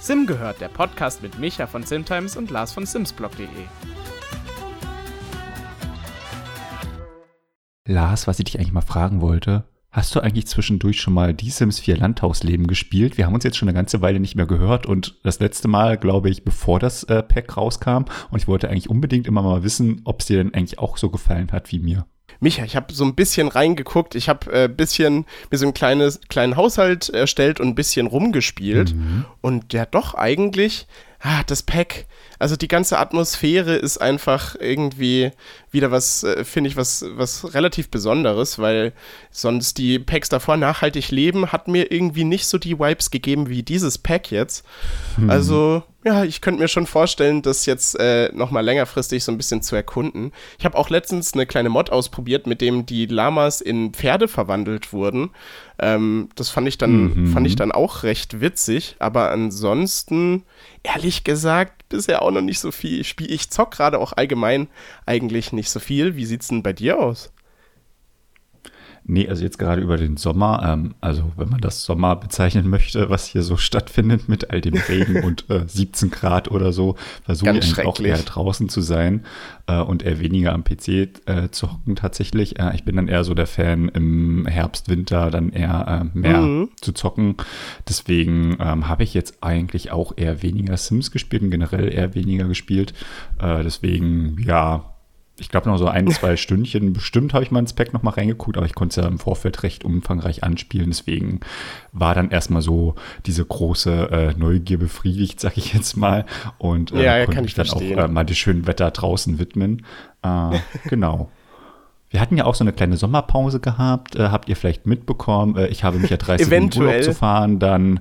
Sim gehört, der Podcast mit Micha von Simtimes und Lars von Simsblog.de. Lars, was ich dich eigentlich mal fragen wollte, hast du eigentlich zwischendurch schon mal Die Sims 4 Landhausleben gespielt? Wir haben uns jetzt schon eine ganze Weile nicht mehr gehört und das letzte Mal, glaube ich, bevor das äh, Pack rauskam und ich wollte eigentlich unbedingt immer mal wissen, ob es dir denn eigentlich auch so gefallen hat wie mir. Micha, ich habe so ein bisschen reingeguckt. Ich habe ein äh, bisschen mir so ein kleines, kleinen Haushalt erstellt und ein bisschen rumgespielt. Mhm. Und der doch eigentlich, ah, das Pack, also die ganze Atmosphäre ist einfach irgendwie wieder was, äh, finde ich, was, was relativ Besonderes, weil sonst die Packs davor nachhaltig leben, hat mir irgendwie nicht so die Vibes gegeben wie dieses Pack jetzt. Mhm. Also ja, ich könnte mir schon vorstellen, das jetzt äh, nochmal längerfristig so ein bisschen zu erkunden. Ich habe auch letztens eine kleine Mod ausprobiert, mit dem die Lamas in Pferde verwandelt wurden. Ähm, das fand ich, dann, mhm. fand ich dann auch recht witzig, aber ansonsten, ehrlich gesagt, bisher auch noch nicht so viel. Ich, spiel, ich zock gerade auch allgemein eigentlich nicht so viel. Wie sieht's denn bei dir aus? Nee, also jetzt gerade über den Sommer, ähm, also wenn man das Sommer bezeichnen möchte, was hier so stattfindet mit all dem Regen und äh, 17 Grad oder so, versuche ich auch eher draußen zu sein äh, und eher weniger am PC äh, zu hocken tatsächlich. Ich bin dann eher so der Fan im Herbst, Winter dann eher äh, mehr mhm. zu zocken. Deswegen ähm, habe ich jetzt eigentlich auch eher weniger Sims gespielt und generell eher weniger gespielt. Äh, deswegen, ja, ich glaube, noch so ein, zwei Stündchen bestimmt habe ich mal ins Pack noch mal reingeguckt, aber ich konnte es ja im Vorfeld recht umfangreich anspielen. Deswegen war dann erstmal so diese große äh, Neugier befriedigt, sag ich jetzt mal. Und äh, ja, ja, konnte ich dann verstehen. auch äh, mal dem schönen Wetter draußen widmen. Äh, genau. Wir hatten ja auch so eine kleine Sommerpause gehabt, äh, habt ihr vielleicht mitbekommen. Äh, ich habe mich ja 30 Minuten Urlaub zu fahren, dann,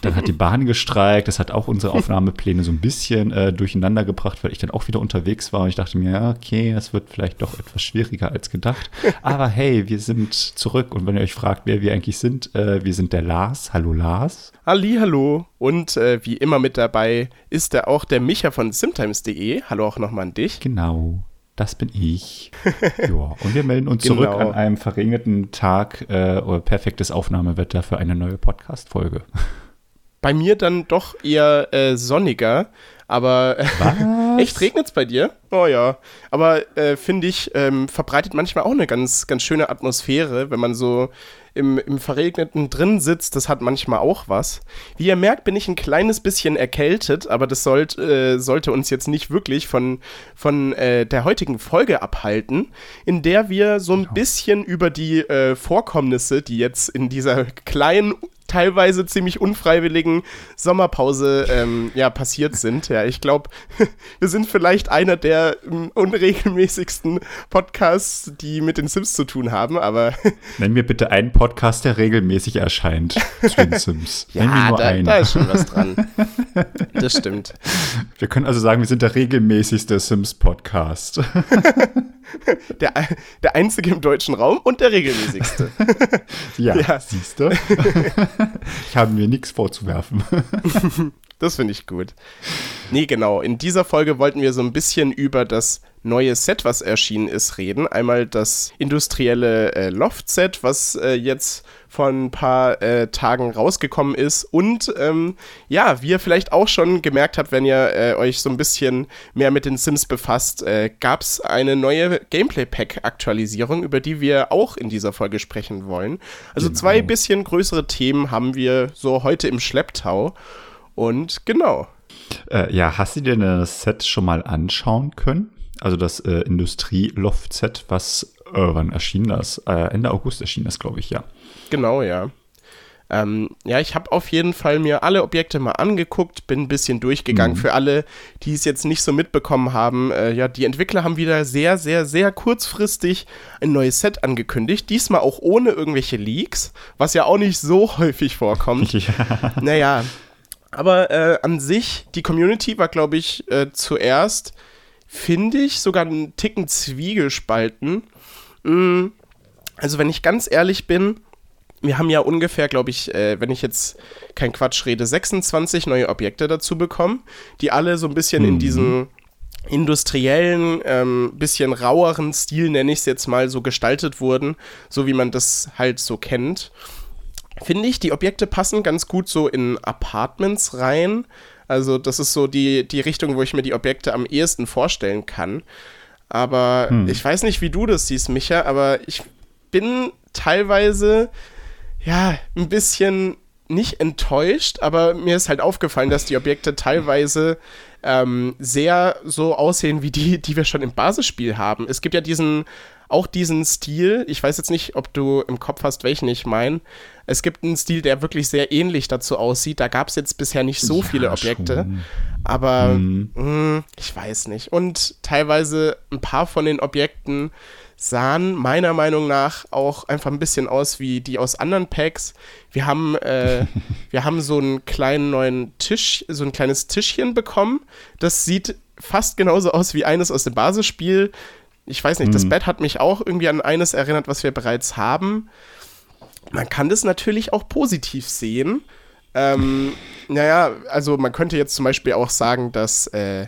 dann hat die Bahn gestreikt. Das hat auch unsere Aufnahmepläne so ein bisschen äh, durcheinander gebracht, weil ich dann auch wieder unterwegs war und ich dachte mir, ja, okay, das wird vielleicht doch etwas schwieriger als gedacht. Aber hey, wir sind zurück und wenn ihr euch fragt, wer wir eigentlich sind, äh, wir sind der Lars. Hallo Lars. Halli, hallo. Und äh, wie immer mit dabei ist da auch der Micha von simtimes.de. Hallo auch nochmal an dich. Genau. Das bin ich. ja, und wir melden uns genau. zurück an einem verregneten Tag äh, oder perfektes Aufnahmewetter für eine neue Podcast-Folge. Bei mir dann doch eher äh, sonniger, aber echt regnet es bei dir? Oh ja. Aber äh, finde ich, ähm, verbreitet manchmal auch eine ganz, ganz schöne Atmosphäre, wenn man so im, im Verregneten drin sitzt, das hat manchmal auch was. Wie ihr merkt, bin ich ein kleines bisschen erkältet, aber das sollt, äh, sollte uns jetzt nicht wirklich von, von äh, der heutigen Folge abhalten, in der wir so ein genau. bisschen über die äh, Vorkommnisse, die jetzt in dieser kleinen teilweise ziemlich unfreiwilligen Sommerpause ähm, ja, passiert sind. Ja, ich glaube, wir sind vielleicht einer der um, unregelmäßigsten Podcasts, die mit den Sims zu tun haben, aber. Nenn mir bitte einen Podcast, der regelmäßig erscheint zu den Sims. ja, da, da, ist schon was dran. Das stimmt. Wir können also sagen, wir sind der regelmäßigste Sims-Podcast. der, der einzige im deutschen Raum und der regelmäßigste. ja, ja. siehst du. ich habe mir nichts vorzuwerfen. das finde ich gut. Nee, genau. In dieser Folge wollten wir so ein bisschen über das neue Set, was erschienen ist, reden. Einmal das industrielle äh, Loft-Set, was äh, jetzt vor ein paar äh, Tagen rausgekommen ist. Und ähm, ja, wie ihr vielleicht auch schon gemerkt habt, wenn ihr äh, euch so ein bisschen mehr mit den Sims befasst, äh, gab es eine neue Gameplay-Pack-Aktualisierung, über die wir auch in dieser Folge sprechen wollen. Also genau. zwei bisschen größere Themen haben wir so heute im Schlepptau. Und genau. Äh, ja, hast du dir das Set schon mal anschauen können? Also das äh, Industrie-Loft-Set, was, wann erschien das? Äh, Ende August erschien das, glaube ich, ja. Genau, ja. Ähm, ja, ich habe auf jeden Fall mir alle Objekte mal angeguckt, bin ein bisschen durchgegangen. Mhm. Für alle, die es jetzt nicht so mitbekommen haben, äh, ja, die Entwickler haben wieder sehr, sehr, sehr kurzfristig ein neues Set angekündigt. Diesmal auch ohne irgendwelche Leaks, was ja auch nicht so häufig vorkommt. Ja. Naja, aber äh, an sich, die Community war, glaube ich, äh, zuerst, finde ich, sogar einen Ticken Zwiegespalten. Mhm. Also, wenn ich ganz ehrlich bin, wir haben ja ungefähr, glaube ich, äh, wenn ich jetzt kein Quatsch rede, 26 neue Objekte dazu bekommen, die alle so ein bisschen mhm. in diesem industriellen, ähm, bisschen raueren Stil, nenne ich es jetzt mal, so gestaltet wurden, so wie man das halt so kennt. finde ich, die Objekte passen ganz gut so in Apartments rein. Also das ist so die, die Richtung, wo ich mir die Objekte am ehesten vorstellen kann. Aber hm. ich weiß nicht, wie du das siehst, Micha, aber ich bin teilweise ja ein bisschen nicht enttäuscht, aber mir ist halt aufgefallen, dass die Objekte teilweise ähm, sehr so aussehen wie die, die wir schon im Basisspiel haben. Es gibt ja diesen auch diesen Stil, ich weiß jetzt nicht, ob du im Kopf hast, welchen ich meine. Es gibt einen Stil, der wirklich sehr ähnlich dazu aussieht. Da gab es jetzt bisher nicht so ja, viele Objekte. Schon. Aber mhm. mh, hm, ich weiß nicht. Und teilweise ein paar von den Objekten sahen meiner Meinung nach auch einfach ein bisschen aus wie die aus anderen Packs. Wir haben, äh, wir haben so einen kleinen neuen Tisch, so ein kleines Tischchen bekommen. Das sieht fast genauso aus wie eines aus dem Basisspiel. Ich weiß nicht, mhm. das Bett hat mich auch irgendwie an eines erinnert, was wir bereits haben. Man kann das natürlich auch positiv sehen. Ähm, naja, also man könnte jetzt zum Beispiel auch sagen, dass äh,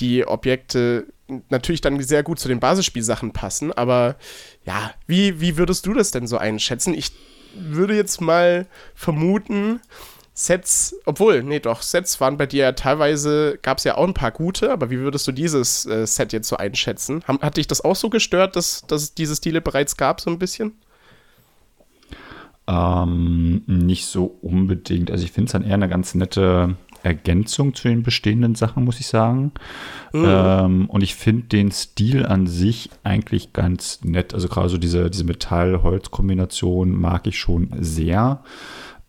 die Objekte natürlich dann sehr gut zu den Basisspielsachen passen, aber ja, wie, wie würdest du das denn so einschätzen? Ich würde jetzt mal vermuten, Sets, obwohl, nee, doch, Sets waren bei dir ja teilweise, gab es ja auch ein paar gute, aber wie würdest du dieses äh, Set jetzt so einschätzen? Ham, hat dich das auch so gestört, dass, dass es diese Stile bereits gab, so ein bisschen? Ähm, nicht so unbedingt. Also ich finde es dann eher eine ganz nette Ergänzung zu den bestehenden Sachen, muss ich sagen. Mhm. Ähm, und ich finde den Stil an sich eigentlich ganz nett. Also gerade so diese, diese Metall-Holz-Kombination mag ich schon sehr.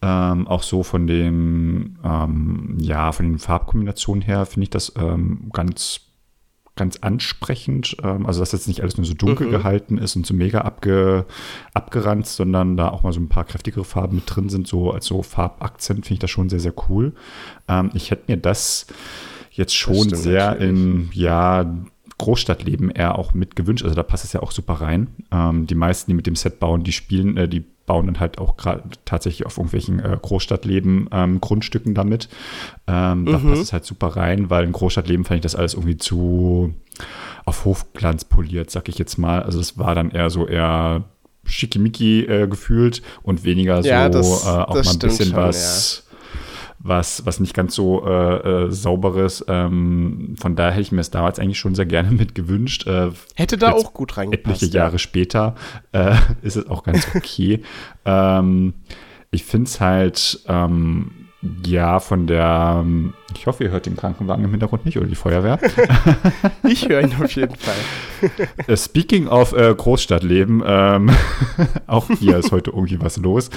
Ähm, auch so von den, ähm, ja, von den Farbkombinationen her finde ich das ähm, ganz, ganz ansprechend. Ähm, also, dass jetzt nicht alles nur so dunkel mhm. gehalten ist und so mega abge, abgeranzt, sondern da auch mal so ein paar kräftigere Farben mit drin sind. So als so Farbakzent finde ich das schon sehr, sehr cool. Ähm, ich hätte mir das jetzt schon das sehr in, ja, Großstadtleben eher auch mit gewünscht. Also da passt es ja auch super rein. Ähm, die meisten, die mit dem Set bauen, die spielen, äh, die bauen dann halt auch gerade tatsächlich auf irgendwelchen äh, Großstadtleben ähm, Grundstücken damit. Ähm, mhm. Da passt es halt super rein, weil in Großstadtleben fand ich das alles irgendwie zu auf Hofglanz poliert, sag ich jetzt mal. Also es war dann eher so eher schickimicki äh, gefühlt und weniger ja, so das, äh, auch mal ein bisschen schon, was ja was, was nicht ganz so äh, äh, sauberes. Ähm, von daher hätte ich mir es damals eigentlich schon sehr gerne mit gewünscht. Äh, Hätte da auch gut reingepasst. Etliche Jahre später äh, ist es auch ganz okay. ähm, ich finde es halt, ähm, ja, von der, ich hoffe, ihr hört den Krankenwagen im Hintergrund nicht oder die Feuerwehr. ich höre ihn auf jeden Fall. Äh, speaking of äh, Großstadtleben, ähm, auch hier ist heute irgendwie was los.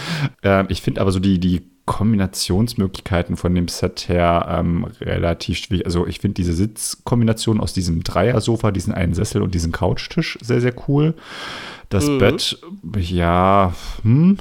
Ähm, ich finde aber so die, die Kombinationsmöglichkeiten von dem Set her ähm, relativ schwierig. Also ich finde diese Sitzkombination aus diesem Dreier-Sofa, diesen einen Sessel und diesem Couchtisch sehr, sehr cool. Das mhm. Bett, ja, hm.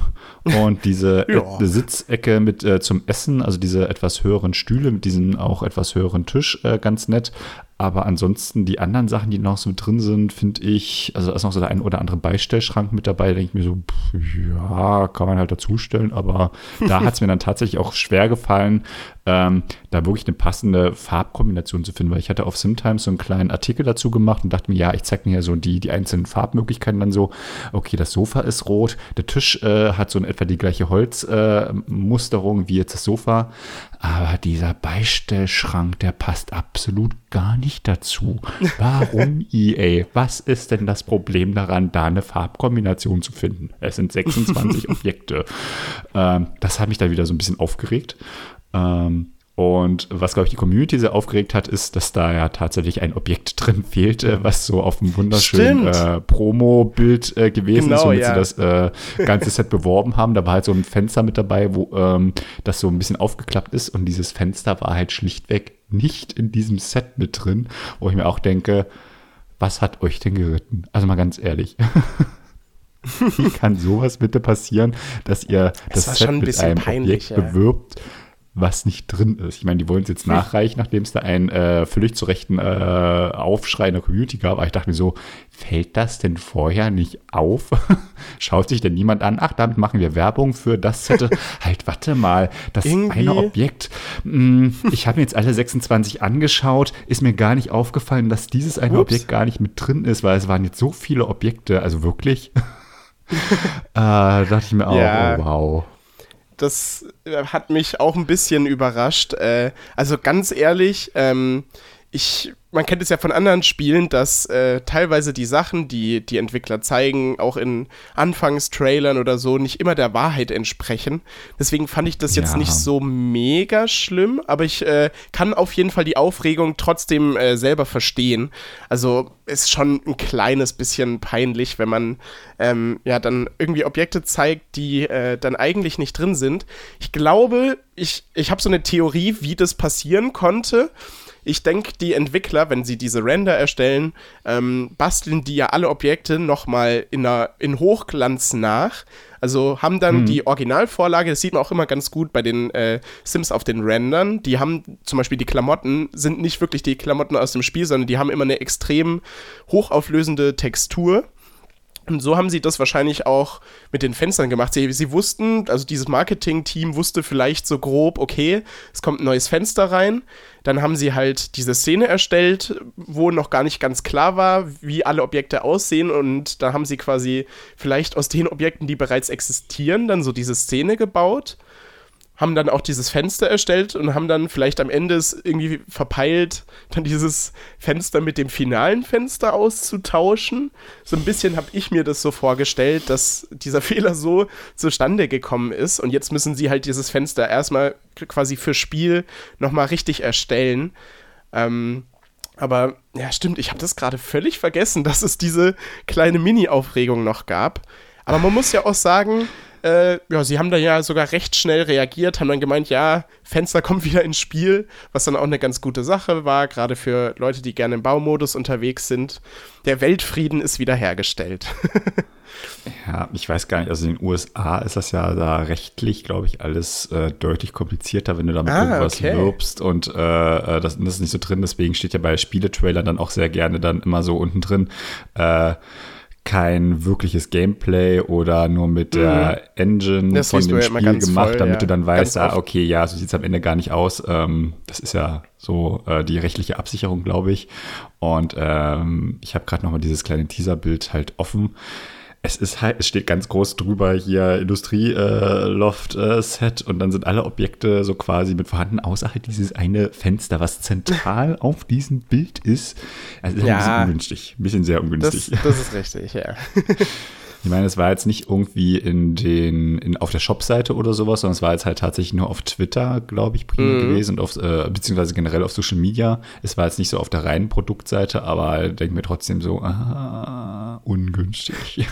Und diese ja. Sitzecke mit äh, zum Essen, also diese etwas höheren Stühle mit diesem auch etwas höheren Tisch, äh, ganz nett. Aber ansonsten die anderen Sachen, die noch so drin sind, finde ich, also da ist noch so der ein oder andere Beistellschrank mit dabei, denke ich mir so, pff, ja, kann man halt dazustellen. Aber da hat es mir dann tatsächlich auch schwer gefallen, ähm, da wirklich eine passende Farbkombination zu finden, weil ich hatte auf Simtimes so einen kleinen Artikel dazu gemacht und dachte mir, ja, ich zeige mir ja so die, die einzelnen Farbmöglichkeiten dann so, okay, das Sofa ist rot, der Tisch äh, hat so in etwa die gleiche Holzmusterung äh, wie jetzt das Sofa, aber dieser Beistellschrank, der passt absolut gar nicht dazu. Warum EA? Was ist denn das Problem daran, da eine Farbkombination zu finden? Es sind 26 Objekte. Ähm, das hat mich dann wieder so ein bisschen aufgeregt. Ähm, und was, glaube ich, die Community sehr aufgeregt hat, ist, dass da ja tatsächlich ein Objekt drin fehlte, was so auf einem wunderschönen äh, Promo-Bild äh, gewesen genau, ist, womit ja. sie das äh, ganze Set beworben haben. Da war halt so ein Fenster mit dabei, wo ähm, das so ein bisschen aufgeklappt ist. Und dieses Fenster war halt schlichtweg nicht in diesem Set mit drin, wo ich mir auch denke, was hat euch denn geritten? Also mal ganz ehrlich. Wie kann sowas bitte passieren, dass ihr das, das Set mit einem peinlich, Objekt ja. bewirbt, was nicht drin ist. Ich meine, die wollen es jetzt hm. nachreichen, nachdem es da einen äh, völlig zu Rechten äh, Aufschrei in der Community gab. Aber ich dachte mir so, fällt das denn vorher nicht auf? Schaut sich denn niemand an? Ach, damit machen wir Werbung für das Set. halt, warte mal, das Irgendwie? eine Objekt. Mh, hm, ich habe mir jetzt alle 26 angeschaut, ist mir gar nicht aufgefallen, dass dieses eine Ups. Objekt gar nicht mit drin ist, weil es waren jetzt so viele Objekte, also wirklich. äh, dachte ich mir auch, ja. oh, wow das äh, hat mich auch ein bisschen überrascht. Äh, also ganz ehrlich, ähm, ich, man kennt es ja von anderen Spielen, dass äh, teilweise die Sachen, die die Entwickler zeigen, auch in Anfangstrailern oder so, nicht immer der Wahrheit entsprechen. Deswegen fand ich das jetzt ja. nicht so mega schlimm, aber ich äh, kann auf jeden Fall die Aufregung trotzdem äh, selber verstehen. Also ist schon ein kleines bisschen peinlich, wenn man ähm, ja dann irgendwie Objekte zeigt, die äh, dann eigentlich nicht drin sind. Ich glaube, ich, ich habe so eine Theorie, wie das passieren konnte ich denke, die Entwickler, wenn sie diese Render erstellen, ähm, basteln die ja alle Objekte nochmal in, in Hochglanz nach. Also haben dann hm. die Originalvorlage, das sieht man auch immer ganz gut bei den äh, Sims auf den Rendern. Die haben zum Beispiel die Klamotten, sind nicht wirklich die Klamotten aus dem Spiel, sondern die haben immer eine extrem hochauflösende Textur. Und so haben sie das wahrscheinlich auch mit den Fenstern gemacht. Sie, sie wussten, also dieses Marketing-Team wusste vielleicht so grob, okay, es kommt ein neues Fenster rein. Dann haben sie halt diese Szene erstellt, wo noch gar nicht ganz klar war, wie alle Objekte aussehen. Und da haben sie quasi vielleicht aus den Objekten, die bereits existieren, dann so diese Szene gebaut haben dann auch dieses Fenster erstellt und haben dann vielleicht am Ende es irgendwie verpeilt, dann dieses Fenster mit dem finalen Fenster auszutauschen. So ein bisschen habe ich mir das so vorgestellt, dass dieser Fehler so zustande gekommen ist und jetzt müssen sie halt dieses Fenster erstmal quasi für Spiel nochmal richtig erstellen. Ähm, aber ja, stimmt, ich habe das gerade völlig vergessen, dass es diese kleine Mini-Aufregung noch gab. Aber man muss ja auch sagen, äh, ja, sie haben da ja sogar recht schnell reagiert, haben dann gemeint, ja, Fenster kommt wieder ins Spiel, was dann auch eine ganz gute Sache war, gerade für Leute, die gerne im Baumodus unterwegs sind. Der Weltfrieden ist wiederhergestellt. ja, ich weiß gar nicht, also in den USA ist das ja da rechtlich, glaube ich, alles äh, deutlich komplizierter, wenn du damit ah, irgendwas okay. wirbst und äh, äh, das, das, ist nicht so drin, deswegen steht ja bei Spieletrailern dann auch sehr gerne dann immer so unten drin, äh, kein wirkliches Gameplay oder nur mit mhm. der Engine das von dem Spiel gemacht, voll, damit ja. du dann weißt, ah, okay, ja, so sieht es am Ende gar nicht aus. Ähm, das ist ja so äh, die rechtliche Absicherung, glaube ich. Und ähm, ich habe gerade noch mal dieses kleine Teaserbild halt offen es ist halt, es steht ganz groß drüber hier Industrie-Loft-Set äh, äh, und dann sind alle Objekte so quasi mit vorhanden, außer halt dieses eine Fenster, was zentral auf diesem Bild ist. Also ist ja, ein bisschen ungünstig, ein bisschen sehr ungünstig. Das, das ist richtig, ja. Ich meine, es war jetzt nicht irgendwie in den, in, auf der Shop-Seite oder sowas, sondern es war jetzt halt tatsächlich nur auf Twitter, glaube ich, primär mhm. gewesen und auf, äh, beziehungsweise generell auf Social Media. Es war jetzt nicht so auf der reinen Produktseite, aber denke mir trotzdem so, ah, ungünstig.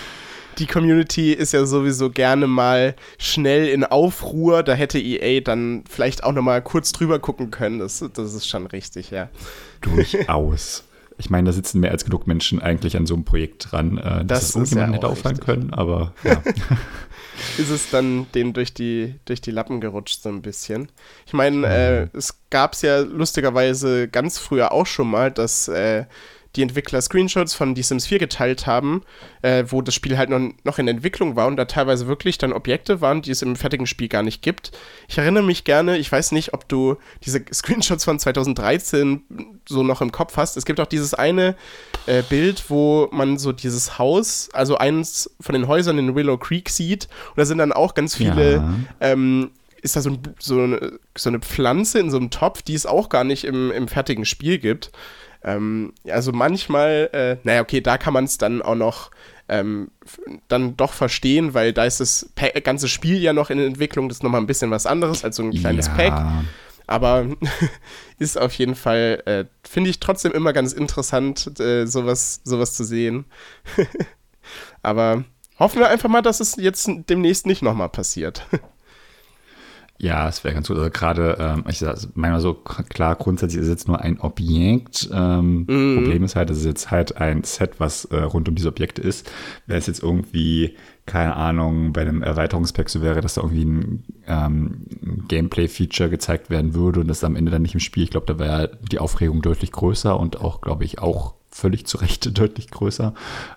die Community ist ja sowieso gerne mal schnell in Aufruhr. Da hätte EA dann vielleicht auch noch mal kurz drüber gucken können. Das, das ist schon richtig, ja. Durchaus. Ich meine, da sitzen mehr als genug Menschen eigentlich an so einem Projekt dran, äh, dass das es irgendjemand hätte auffallen können, aber ja. ist es dann denen durch die, durch die Lappen gerutscht so ein bisschen. Ich meine, äh, es gab es ja lustigerweise ganz früher auch schon mal, dass äh, die Entwickler Screenshots von The Sims 4 geteilt haben, äh, wo das Spiel halt noch, noch in Entwicklung war und da teilweise wirklich dann Objekte waren, die es im fertigen Spiel gar nicht gibt. Ich erinnere mich gerne, ich weiß nicht, ob du diese Screenshots von 2013 so noch im Kopf hast. Es gibt auch dieses eine äh, Bild, wo man so dieses Haus, also eins von den Häusern in Willow Creek sieht und da sind dann auch ganz viele ja. ähm, ist da so, ein, so, eine, so, eine, Pflanze in so einem Topf, die es auch gar nicht im, im fertigen Spiel gibt. Ähm, also manchmal, äh, naja, okay, da kann man es dann auch noch ähm, dann doch verstehen, weil da ist das pa ganze Spiel ja noch in Entwicklung, das ist nochmal ein bisschen was anderes als so ein kleines ja. Pack. Aber ist auf jeden Fall, äh, finde ich trotzdem immer ganz interessant, äh, sowas, sowas zu sehen. Aber hoffen wir einfach mal, dass es jetzt demnächst nicht nochmal passiert. Ja, es wäre ganz gut. Also gerade, ähm, ich sage manchmal so klar, grundsätzlich ist es jetzt nur ein Objekt. Ähm, mm. Problem ist halt, es ist jetzt halt ein Set, was äh, rund um diese Objekte ist. Wäre es jetzt irgendwie, keine Ahnung, bei einem Erweiterungspack so wäre, dass da irgendwie ein ähm, Gameplay-Feature gezeigt werden würde und das am Ende dann nicht im Spiel. Ich glaube, da wäre die Aufregung deutlich größer und auch, glaube ich, auch völlig zu Recht deutlich größer.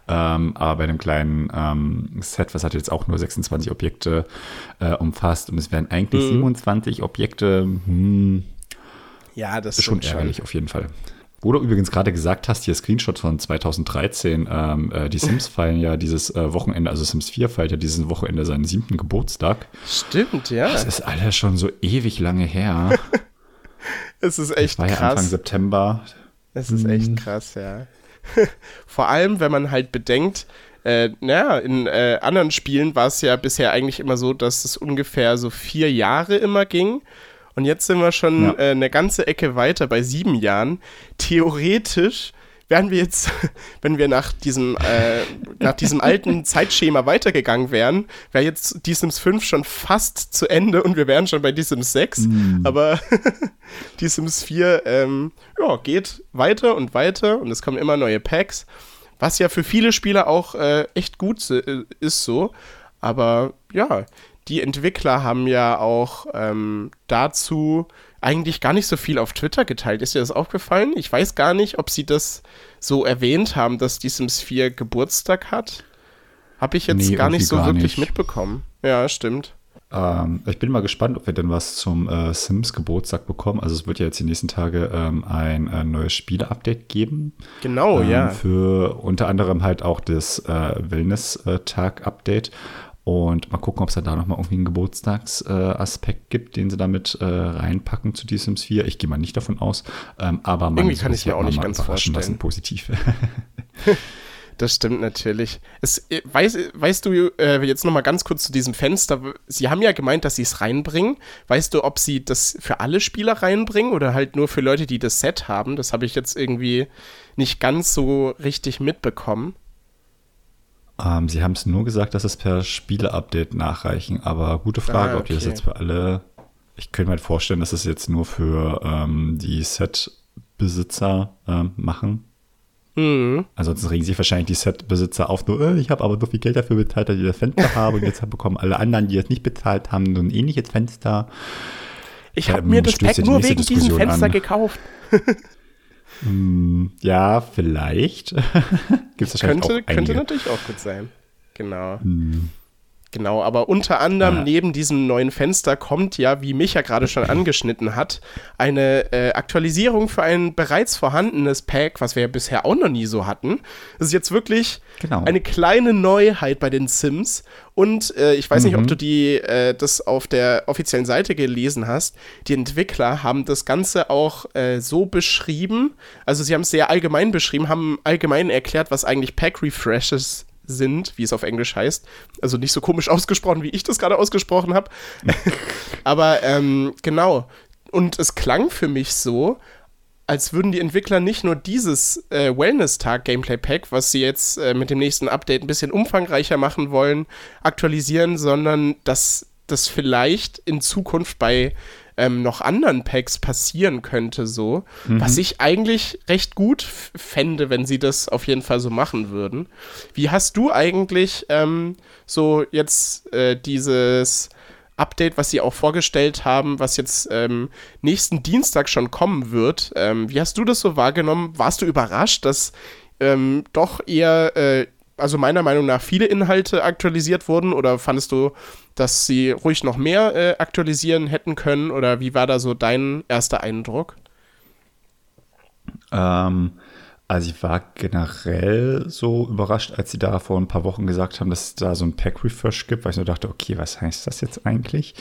Ähm, aber bei einem kleinen ähm, Set, was hat jetzt auch nur 26 Objekte äh, umfasst und es wären eigentlich hm. 27 Objekte, hm, ja, das ist schon ärgerlich auf jeden Fall. Wo du übrigens gerade gesagt hast, hier Screenshot von 2013, ähm, äh, die Sims feiern ja dieses äh, Wochenende, also Sims 4 feiert ja dieses Wochenende seinen siebten Geburtstag. Stimmt, ja. Das ist alles schon so ewig lange her. es ist echt das war krass. Ja Anfang September. Es ist echt hm. krass, ja. Vor allem, wenn man halt bedenkt, äh, naja, in äh, anderen Spielen war es ja bisher eigentlich immer so, dass es ungefähr so vier Jahre immer ging. Und jetzt sind wir schon ja. äh, eine ganze Ecke weiter bei sieben Jahren. Theoretisch wären wir jetzt, wenn wir nach diesem, äh, nach diesem alten Zeitschema weitergegangen wären, wäre jetzt die Sims 5 schon fast zu Ende und wir wären schon bei die Sims 6. Mm. Aber die Sims 4 ähm, ja, geht weiter und weiter und es kommen immer neue Packs, was ja für viele Spieler auch äh, echt gut äh, ist so. Aber ja, die Entwickler haben ja auch ähm, dazu eigentlich gar nicht so viel auf Twitter geteilt. Ist dir das aufgefallen? Ich weiß gar nicht, ob sie das so erwähnt haben, dass die Sims 4 Geburtstag hat. Habe ich jetzt nee, gar nicht so gar wirklich nicht. mitbekommen. Ja, stimmt. Ähm, ich bin mal gespannt, ob wir denn was zum äh, Sims Geburtstag bekommen. Also es wird ja jetzt die nächsten Tage ähm, ein äh, neues Spiele-Update geben. Genau, ähm, ja. Für unter anderem halt auch das äh, Wellness-Tag-Update. Und mal gucken, ob es da nochmal irgendwie einen Geburtstagsaspekt äh, gibt, den sie damit äh, reinpacken zu The Sims 4. Ich gehe mal nicht davon aus. Ähm, aber man Irgendwie kann ich mir auch nicht ganz vorstellen. Lassen, positiv. Das stimmt natürlich. Es, äh, weiß, weißt du, äh, jetzt nochmal ganz kurz zu diesem Fenster. Sie haben ja gemeint, dass sie es reinbringen. Weißt du, ob sie das für alle Spieler reinbringen oder halt nur für Leute, die das Set haben? Das habe ich jetzt irgendwie nicht ganz so richtig mitbekommen. Ähm, sie haben es nur gesagt, dass es per Spiele-Update nachreichen, aber gute Frage, ah, okay. ob die das jetzt für alle. Ich könnte mir halt vorstellen, dass es jetzt nur für ähm, die Set-Besitzer ähm, machen. Mhm. Ansonsten regen sich wahrscheinlich die Set-Besitzer auf, nur, äh, ich habe aber so viel Geld dafür bezahlt, dass ich das Fenster habe und jetzt bekommen alle anderen, die es nicht bezahlt haben, so ein ähnliches Fenster. Ich habe mir das Pack nur wegen diesem Fenster an. gekauft. Ja, vielleicht. Gibt's wahrscheinlich könnte, auch könnte natürlich auch gut sein. Genau. Hm. Genau, aber unter anderem ja. neben diesem neuen Fenster kommt ja, wie Micha gerade schon angeschnitten hat, eine äh, Aktualisierung für ein bereits vorhandenes Pack, was wir ja bisher auch noch nie so hatten. Das ist jetzt wirklich genau. eine kleine Neuheit bei den Sims. Und äh, ich weiß mhm. nicht, ob mhm. du die, äh, das auf der offiziellen Seite gelesen hast. Die Entwickler haben das Ganze auch äh, so beschrieben. Also sie haben es sehr allgemein beschrieben, haben allgemein erklärt, was eigentlich Pack Refreshes sind, wie es auf Englisch heißt. Also nicht so komisch ausgesprochen, wie ich das gerade ausgesprochen habe. Aber ähm, genau. Und es klang für mich so, als würden die Entwickler nicht nur dieses äh, Wellness-Tag-Gameplay-Pack, was sie jetzt äh, mit dem nächsten Update ein bisschen umfangreicher machen wollen, aktualisieren, sondern dass das vielleicht in Zukunft bei ähm, noch anderen Packs passieren könnte, so. Mhm. Was ich eigentlich recht gut fände, wenn sie das auf jeden Fall so machen würden. Wie hast du eigentlich ähm, so jetzt äh, dieses Update, was sie auch vorgestellt haben, was jetzt ähm, nächsten Dienstag schon kommen wird. Ähm, wie hast du das so wahrgenommen? Warst du überrascht, dass ähm, doch eher, äh, also meiner Meinung nach, viele Inhalte aktualisiert wurden? Oder fandest du, dass sie ruhig noch mehr äh, aktualisieren hätten können? Oder wie war da so dein erster Eindruck? Ähm, also ich war generell so überrascht, als sie da vor ein paar Wochen gesagt haben, dass es da so ein Pack-Refresh gibt, weil ich nur dachte, okay, was heißt das jetzt eigentlich?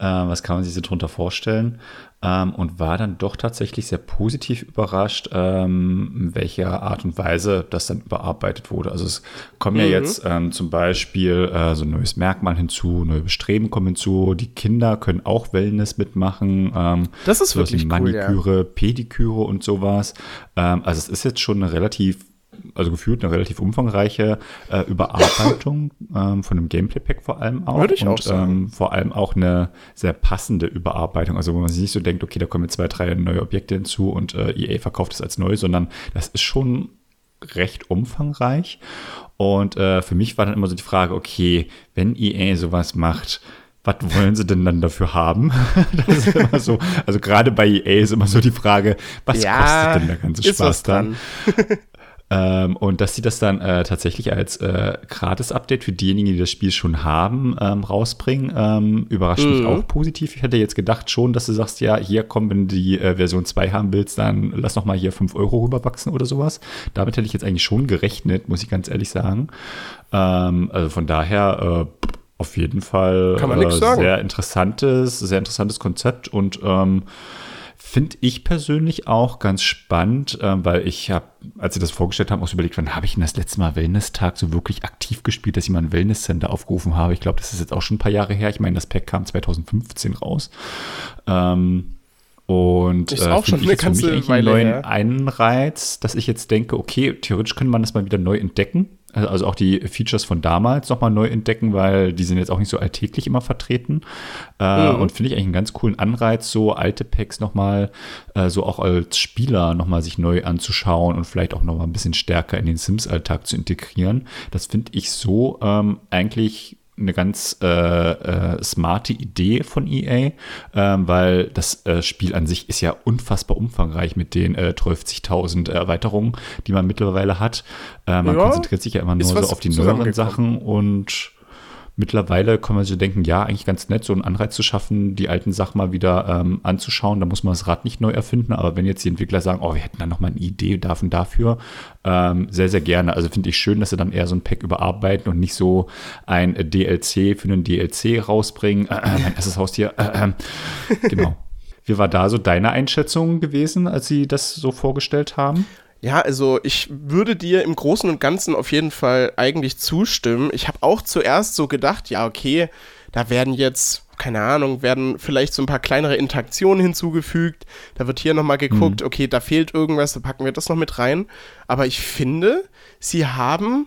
Äh, was kann man sich so drunter vorstellen? ähm, und war dann doch tatsächlich sehr positiv überrascht, ähm, in welcher Art und Weise das dann überarbeitet wurde. Also es kommen mhm. ja jetzt ähm, zum Beispiel äh, so ein neues Merkmal hinzu, neue Bestreben kommen hinzu, die Kinder können auch Wellness mitmachen. Ähm, das ist wirklich cool, Maniküre, ja. Pediküre und sowas. Ähm, also es ist jetzt schon eine relativ also gefühlt eine relativ umfangreiche äh, Überarbeitung ähm, von einem Gameplay-Pack vor allem auch. Würde ich und, auch sagen. Ähm, vor allem auch eine sehr passende Überarbeitung. Also wo man sich nicht so denkt, okay, da kommen jetzt zwei, drei neue Objekte hinzu und äh, EA verkauft es als neu, sondern das ist schon recht umfangreich. Und äh, für mich war dann immer so die Frage, okay, wenn EA sowas macht, was wollen sie denn dann dafür haben? das ist immer so, also gerade bei EA ist immer so die Frage, was ja, kostet denn der ganze Spaß dann? Ähm, und dass sie das dann äh, tatsächlich als äh, Gratis-Update für diejenigen, die das Spiel schon haben, ähm, rausbringen, ähm, überrascht mhm. mich auch positiv. Ich hätte jetzt gedacht schon, dass du sagst, ja, hier komm, wenn du die äh, Version 2 haben willst, dann lass noch mal hier 5 Euro rüberwachsen oder sowas. Damit hätte ich jetzt eigentlich schon gerechnet, muss ich ganz ehrlich sagen. Ähm, also von daher äh, auf jeden Fall äh, sehr interessantes, sehr interessantes Konzept und ähm, Finde ich persönlich auch ganz spannend, äh, weil ich habe, als sie das vorgestellt haben, auch so überlegt, wann habe ich denn das letzte Mal Wellness-Tag so wirklich aktiv gespielt, dass ich mal ein Wellness-Center aufgerufen habe. Ich glaube, das ist jetzt auch schon ein paar Jahre her. Ich meine, das Pack kam 2015 raus. Ähm, und ist äh, auch schon eine ganze Weile neuen her. Anreiz, dass ich jetzt denke, okay, theoretisch könnte man das mal wieder neu entdecken also auch die Features von damals nochmal neu entdecken, weil die sind jetzt auch nicht so alltäglich immer vertreten. Äh, mhm. Und finde ich eigentlich einen ganz coolen Anreiz, so alte Packs nochmal, äh, so auch als Spieler nochmal sich neu anzuschauen und vielleicht auch nochmal ein bisschen stärker in den Sims-Alltag zu integrieren. Das finde ich so ähm, eigentlich eine ganz äh, äh, smarte Idee von EA, ähm, weil das äh, Spiel an sich ist ja unfassbar umfangreich mit den äh, 12.000 Erweiterungen, die man mittlerweile hat. Äh, man ja, konzentriert sich ja immer nur so auf die neueren Sachen und mittlerweile kann man sich denken, ja, eigentlich ganz nett, so einen Anreiz zu schaffen, die alten Sachen mal wieder ähm, anzuschauen. Da muss man das Rad nicht neu erfinden. Aber wenn jetzt die Entwickler sagen, oh, wir hätten da noch mal eine Idee dafür und dafür, ähm, sehr, sehr gerne. Also finde ich schön, dass sie dann eher so ein Pack überarbeiten und nicht so ein DLC für einen DLC rausbringen. Äh, äh, mein erstes Haustier. Äh, äh, genau. Wie war da so deine Einschätzung gewesen, als sie das so vorgestellt haben? Ja, also ich würde dir im Großen und Ganzen auf jeden Fall eigentlich zustimmen. Ich habe auch zuerst so gedacht, ja, okay, da werden jetzt, keine Ahnung, werden vielleicht so ein paar kleinere Interaktionen hinzugefügt. Da wird hier nochmal geguckt, mhm. okay, da fehlt irgendwas, da packen wir das noch mit rein. Aber ich finde, sie haben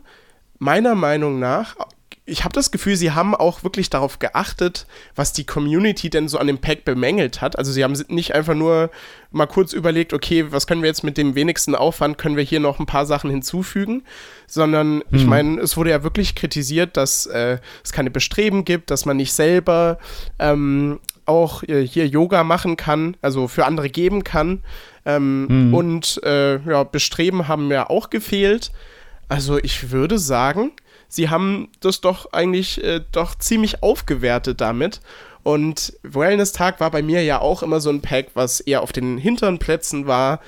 meiner Meinung nach ich habe das Gefühl, sie haben auch wirklich darauf geachtet, was die Community denn so an dem Pack bemängelt hat. Also sie haben nicht einfach nur mal kurz überlegt, okay, was können wir jetzt mit dem wenigsten Aufwand, können wir hier noch ein paar Sachen hinzufügen, sondern hm. ich meine, es wurde ja wirklich kritisiert, dass äh, es keine Bestreben gibt, dass man nicht selber ähm, auch äh, hier Yoga machen kann, also für andere geben kann. Ähm, hm. Und äh, ja, Bestreben haben ja auch gefehlt. Also ich würde sagen, sie haben das doch eigentlich äh, doch ziemlich aufgewertet damit. Und Wellness-Tag war bei mir ja auch immer so ein Pack, was eher auf den hinteren Plätzen war.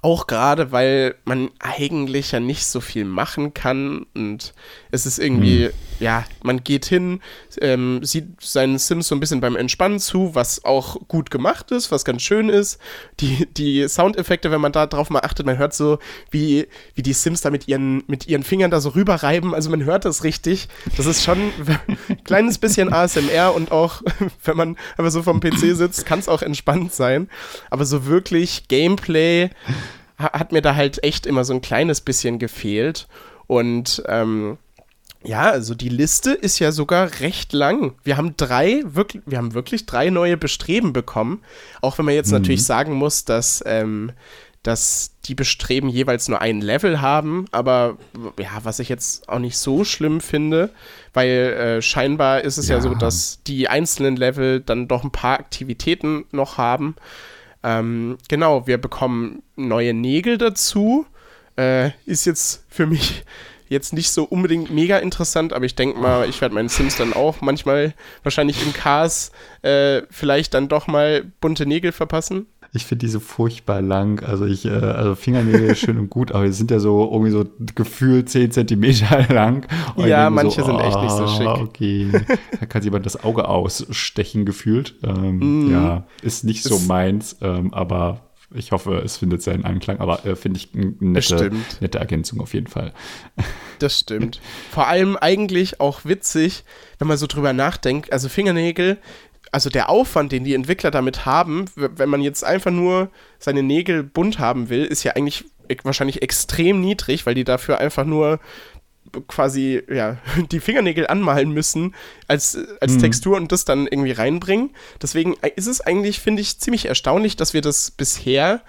Auch gerade, weil man eigentlich ja nicht so viel machen kann und es ist irgendwie, hm. Ja, man geht hin, ähm, sieht seinen Sims so ein bisschen beim Entspannen zu, was auch gut gemacht ist, was ganz schön ist. Die, die Soundeffekte, wenn man da drauf mal achtet, man hört so, wie, wie die Sims da mit ihren, mit ihren Fingern da so rüberreiben, also man hört das richtig. Das ist schon ein kleines bisschen ASMR und auch, wenn man einfach so vom PC sitzt, kann es auch entspannt sein. Aber so wirklich Gameplay hat mir da halt echt immer so ein kleines bisschen gefehlt. Und ähm, ja, also die Liste ist ja sogar recht lang. Wir haben drei, wirklich, wir haben wirklich drei neue Bestreben bekommen. Auch wenn man jetzt mhm. natürlich sagen muss, dass, ähm, dass die Bestreben jeweils nur ein Level haben. Aber ja, was ich jetzt auch nicht so schlimm finde, weil äh, scheinbar ist es ja. ja so, dass die einzelnen Level dann doch ein paar Aktivitäten noch haben. Ähm, genau, wir bekommen neue Nägel dazu. Äh, ist jetzt für mich jetzt nicht so unbedingt mega interessant, aber ich denke mal, ich werde meinen Sims dann auch manchmal wahrscheinlich im Cars äh, vielleicht dann doch mal bunte Nägel verpassen. Ich finde diese furchtbar lang. Also ich, äh, also Fingernägel schön und gut, aber die sind ja so irgendwie so gefühlt 10 Zentimeter lang. Und ja, manche so, sind echt nicht so schick. Okay. da kann jemand das Auge ausstechen gefühlt. Ähm, mm. Ja, ist nicht so meins, ähm, aber ich hoffe, es findet seinen Anklang, aber äh, finde ich eine nette, nette Ergänzung auf jeden Fall. Das stimmt. Vor allem eigentlich auch witzig, wenn man so drüber nachdenkt. Also Fingernägel also der Aufwand, den die Entwickler damit haben, wenn man jetzt einfach nur seine Nägel bunt haben will, ist ja eigentlich wahrscheinlich extrem niedrig, weil die dafür einfach nur quasi ja, die Fingernägel anmalen müssen als, als mhm. Textur und das dann irgendwie reinbringen. Deswegen ist es eigentlich, finde ich, ziemlich erstaunlich, dass wir das bisher,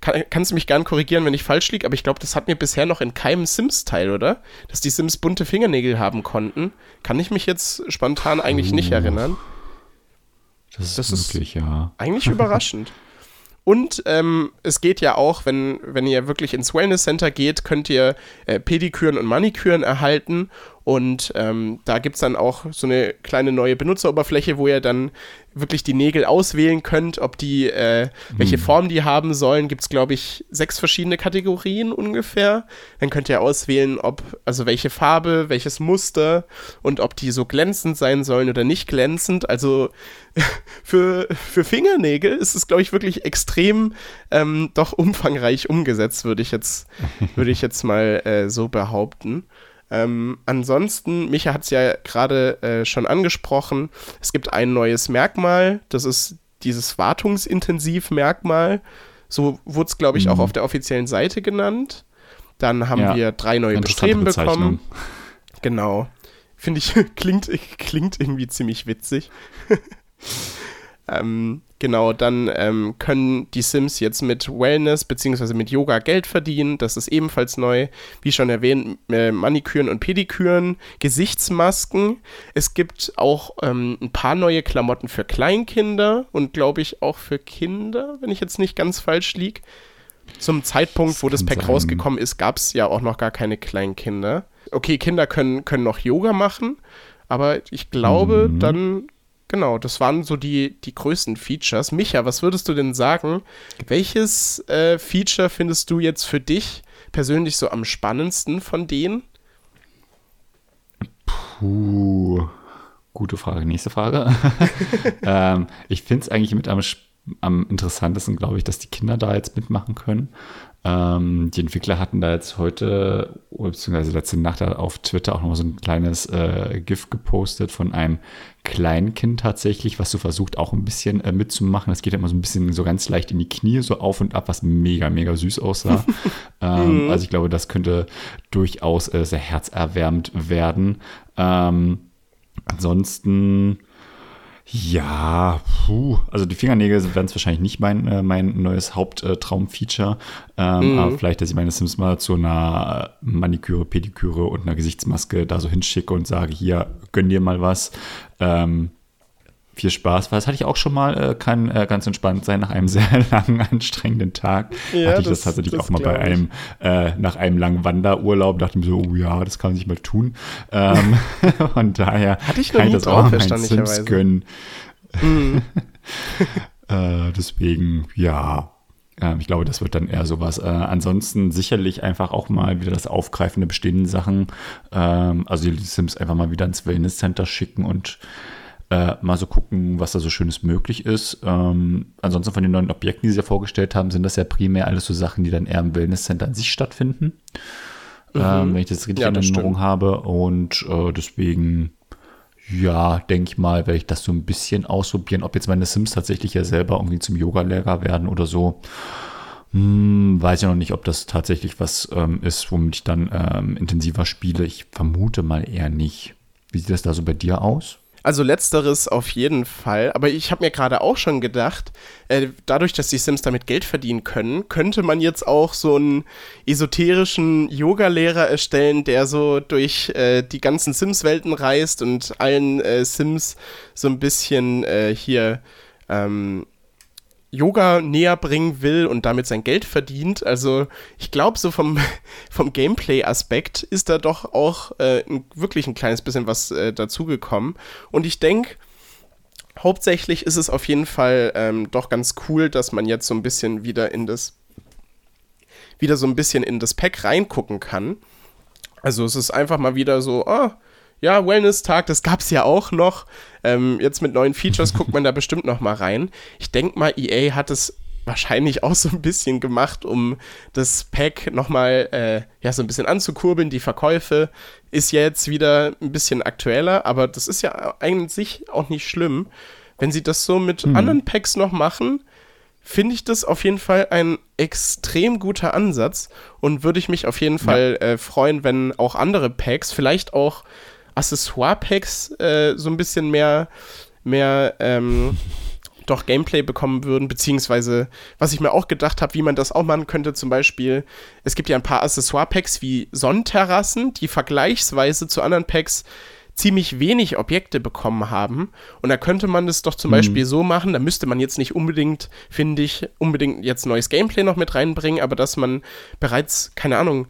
kann, kannst du mich gern korrigieren, wenn ich falsch liege, aber ich glaube, das hat mir bisher noch in keinem Sims-Teil, oder? Dass die Sims bunte Fingernägel haben konnten. Kann ich mich jetzt spontan eigentlich oh. nicht erinnern. Das ist, das möglich, ist ja. Eigentlich überraschend. Und ähm, es geht ja auch, wenn, wenn ihr wirklich ins Wellness Center geht, könnt ihr äh, Pediküren und Maniküren erhalten. Und ähm, da gibt es dann auch so eine kleine neue Benutzeroberfläche, wo ihr dann wirklich die Nägel auswählen könnt, ob die, äh, welche hm. Form die haben sollen. Gibt es, glaube ich, sechs verschiedene Kategorien ungefähr. Dann könnt ihr auswählen, ob, also welche Farbe, welches Muster und ob die so glänzend sein sollen oder nicht glänzend. Also für, für Fingernägel ist es, glaube ich, wirklich extrem ähm, doch umfangreich umgesetzt, würde ich jetzt, würde ich jetzt mal äh, so behaupten. Ähm, ansonsten, Micha hat es ja gerade äh, schon angesprochen, es gibt ein neues Merkmal, das ist dieses Wartungsintensiv-Merkmal. So wurde es, glaube ich, mhm. auch auf der offiziellen Seite genannt. Dann haben ja, wir drei neue Bestreben bekommen. Genau. Finde ich, klingt, klingt irgendwie ziemlich witzig. ähm, Genau, dann ähm, können die Sims jetzt mit Wellness bzw. mit Yoga Geld verdienen. Das ist ebenfalls neu. Wie schon erwähnt, äh, Maniküren und Pediküren, Gesichtsmasken. Es gibt auch ähm, ein paar neue Klamotten für Kleinkinder und glaube ich auch für Kinder, wenn ich jetzt nicht ganz falsch liege. Zum Zeitpunkt, das wo das Pack sein. rausgekommen ist, gab es ja auch noch gar keine Kleinkinder. Okay, Kinder können, können noch Yoga machen, aber ich glaube, mhm. dann Genau, das waren so die, die größten Features. Micha, was würdest du denn sagen? Welches äh, Feature findest du jetzt für dich persönlich so am spannendsten von denen? Puh, gute Frage. Nächste Frage. ähm, ich finde es eigentlich mit am, am interessantesten, glaube ich, dass die Kinder da jetzt mitmachen können. Ähm, die Entwickler hatten da jetzt heute, beziehungsweise letzte Nacht auf Twitter auch noch so ein kleines äh, GIF gepostet von einem Kleinkind tatsächlich, was so versucht auch ein bisschen äh, mitzumachen. Das geht ja immer so ein bisschen so ganz leicht in die Knie, so auf und ab, was mega, mega süß aussah. ähm, mhm. also ich glaube, das könnte durchaus äh, sehr herzerwärmend werden. Ähm, ansonsten ja, puh. also die Fingernägel werden es wahrscheinlich nicht mein, äh, mein neues Haupttraumfeature. Ähm, mhm. Aber vielleicht, dass ich meine Sims mal zu einer Maniküre, Pediküre und einer Gesichtsmaske da so hinschicke und sage, hier, gönn dir mal was. Ähm, viel Spaß, weil das hatte ich auch schon mal, äh, kann äh, ganz entspannt sein nach einem sehr langen, anstrengenden Tag. Ja, hatte ich das, das tatsächlich das auch mal bei einem, äh, nach einem langen Wanderurlaub, dachte ich mir so, oh ja, das kann man sich mal tun. Ähm, von daher hatte ich kann ich das auch meinen Sims gönnen. Mhm. Äh, deswegen, ja, ähm, ich glaube, das wird dann eher sowas. Äh, ansonsten sicherlich einfach auch mal wieder das Aufgreifen der bestehenden Sachen. Ähm, also die Sims einfach mal wieder ins Wellness Center schicken und äh, mal so gucken, was da so Schönes möglich ist. Ähm, ansonsten von den neuen Objekten, die sie ja vorgestellt haben, sind das ja primär alles so Sachen, die dann eher im Wellness-Center an sich stattfinden. Mhm. Ähm, wenn ich das richtig ja, in Erinnerung habe. Und äh, deswegen, ja, denke ich mal, werde ich das so ein bisschen ausprobieren. Ob jetzt meine Sims tatsächlich ja selber irgendwie zum Yoga-Lehrer werden oder so. Hm, weiß ich noch nicht, ob das tatsächlich was ähm, ist, womit ich dann ähm, intensiver spiele. Ich vermute mal eher nicht. Wie sieht das da so bei dir aus? Also letzteres auf jeden Fall. Aber ich habe mir gerade auch schon gedacht, äh, dadurch, dass die Sims damit Geld verdienen können, könnte man jetzt auch so einen esoterischen Yoga-Lehrer erstellen, der so durch äh, die ganzen Sims-Welten reist und allen äh, Sims so ein bisschen äh, hier ähm, Yoga näher bringen will und damit sein Geld verdient. Also ich glaube, so vom, vom Gameplay-Aspekt ist da doch auch äh, wirklich ein kleines bisschen was äh, dazugekommen. Und ich denke, hauptsächlich ist es auf jeden Fall ähm, doch ganz cool, dass man jetzt so ein bisschen wieder in das wieder so ein bisschen in das Pack reingucken kann. Also es ist einfach mal wieder so, oh, ja, Wellness-Tag, das gab es ja auch noch. Ähm, jetzt mit neuen Features guckt man da bestimmt noch mal rein. Ich denke mal, EA hat es wahrscheinlich auch so ein bisschen gemacht, um das Pack noch mal äh, ja, so ein bisschen anzukurbeln. Die Verkäufe ist ja jetzt wieder ein bisschen aktueller, aber das ist ja eigentlich auch nicht schlimm. Wenn sie das so mit mhm. anderen Packs noch machen, finde ich das auf jeden Fall ein extrem guter Ansatz und würde ich mich auf jeden Fall äh, freuen, wenn auch andere Packs, vielleicht auch Accessoire-Packs äh, so ein bisschen mehr, mehr ähm, doch Gameplay bekommen würden, beziehungsweise was ich mir auch gedacht habe, wie man das auch machen könnte, zum Beispiel, es gibt ja ein paar Accessoire-Packs wie Sonnenterrassen, die vergleichsweise zu anderen Packs ziemlich wenig Objekte bekommen haben. Und da könnte man das doch zum mhm. Beispiel so machen, da müsste man jetzt nicht unbedingt, finde ich, unbedingt jetzt neues Gameplay noch mit reinbringen, aber dass man bereits, keine Ahnung,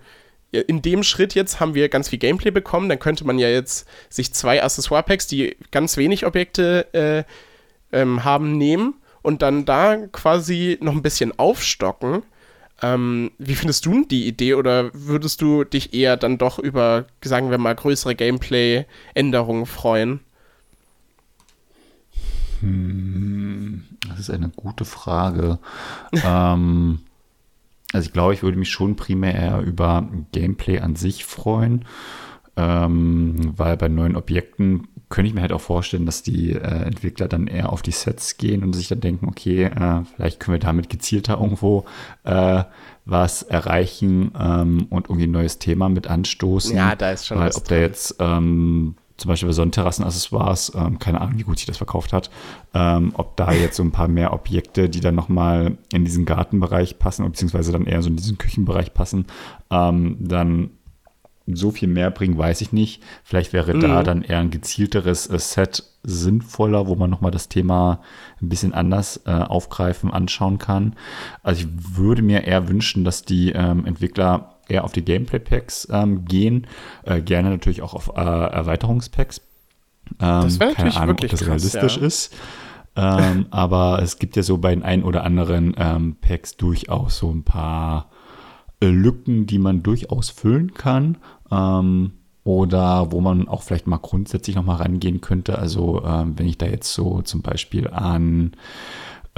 in dem Schritt jetzt haben wir ganz viel Gameplay bekommen, dann könnte man ja jetzt sich zwei Accessoire-Packs, die ganz wenig Objekte äh, ähm, haben, nehmen und dann da quasi noch ein bisschen aufstocken ähm, wie findest du die Idee oder würdest du dich eher dann doch über, sagen wir mal, größere Gameplay-Änderungen freuen? Hm, das ist eine gute Frage. ähm, also ich glaube, ich würde mich schon primär eher über Gameplay an sich freuen, ähm, weil bei neuen Objekten könnte ich mir halt auch vorstellen, dass die äh, Entwickler dann eher auf die Sets gehen und sich dann denken, okay, äh, vielleicht können wir damit gezielter irgendwo äh, was erreichen ähm, und irgendwie ein neues Thema mit anstoßen. Ja, da ist schon Weil, was ob da jetzt ähm, zum Beispiel bei Sonnenterrassenaccessoires, ähm, keine Ahnung, wie gut sich das verkauft hat, ähm, ob da jetzt so ein paar mehr Objekte, die dann nochmal in diesen Gartenbereich passen, beziehungsweise dann eher so in diesen Küchenbereich passen, ähm, dann so viel mehr bringen, weiß ich nicht. Vielleicht wäre mhm. da dann eher ein gezielteres äh, Set sinnvoller, wo man nochmal das Thema ein bisschen anders äh, aufgreifen, anschauen kann. Also ich würde mir eher wünschen, dass die ähm, Entwickler eher auf die Gameplay-Packs ähm, gehen, äh, gerne natürlich auch auf äh, Erweiterungspacks. Ähm, das wäre natürlich Ahnung, wirklich ob das krass, realistisch ja. ist. Ähm, aber es gibt ja so bei den ein oder anderen ähm, Packs durchaus so ein paar äh, Lücken, die man durchaus füllen kann. Ähm, oder wo man auch vielleicht mal grundsätzlich nochmal rangehen könnte. Also ähm, wenn ich da jetzt so zum Beispiel an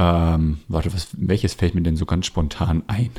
ähm, warte, was, welches fällt mir denn so ganz spontan ein?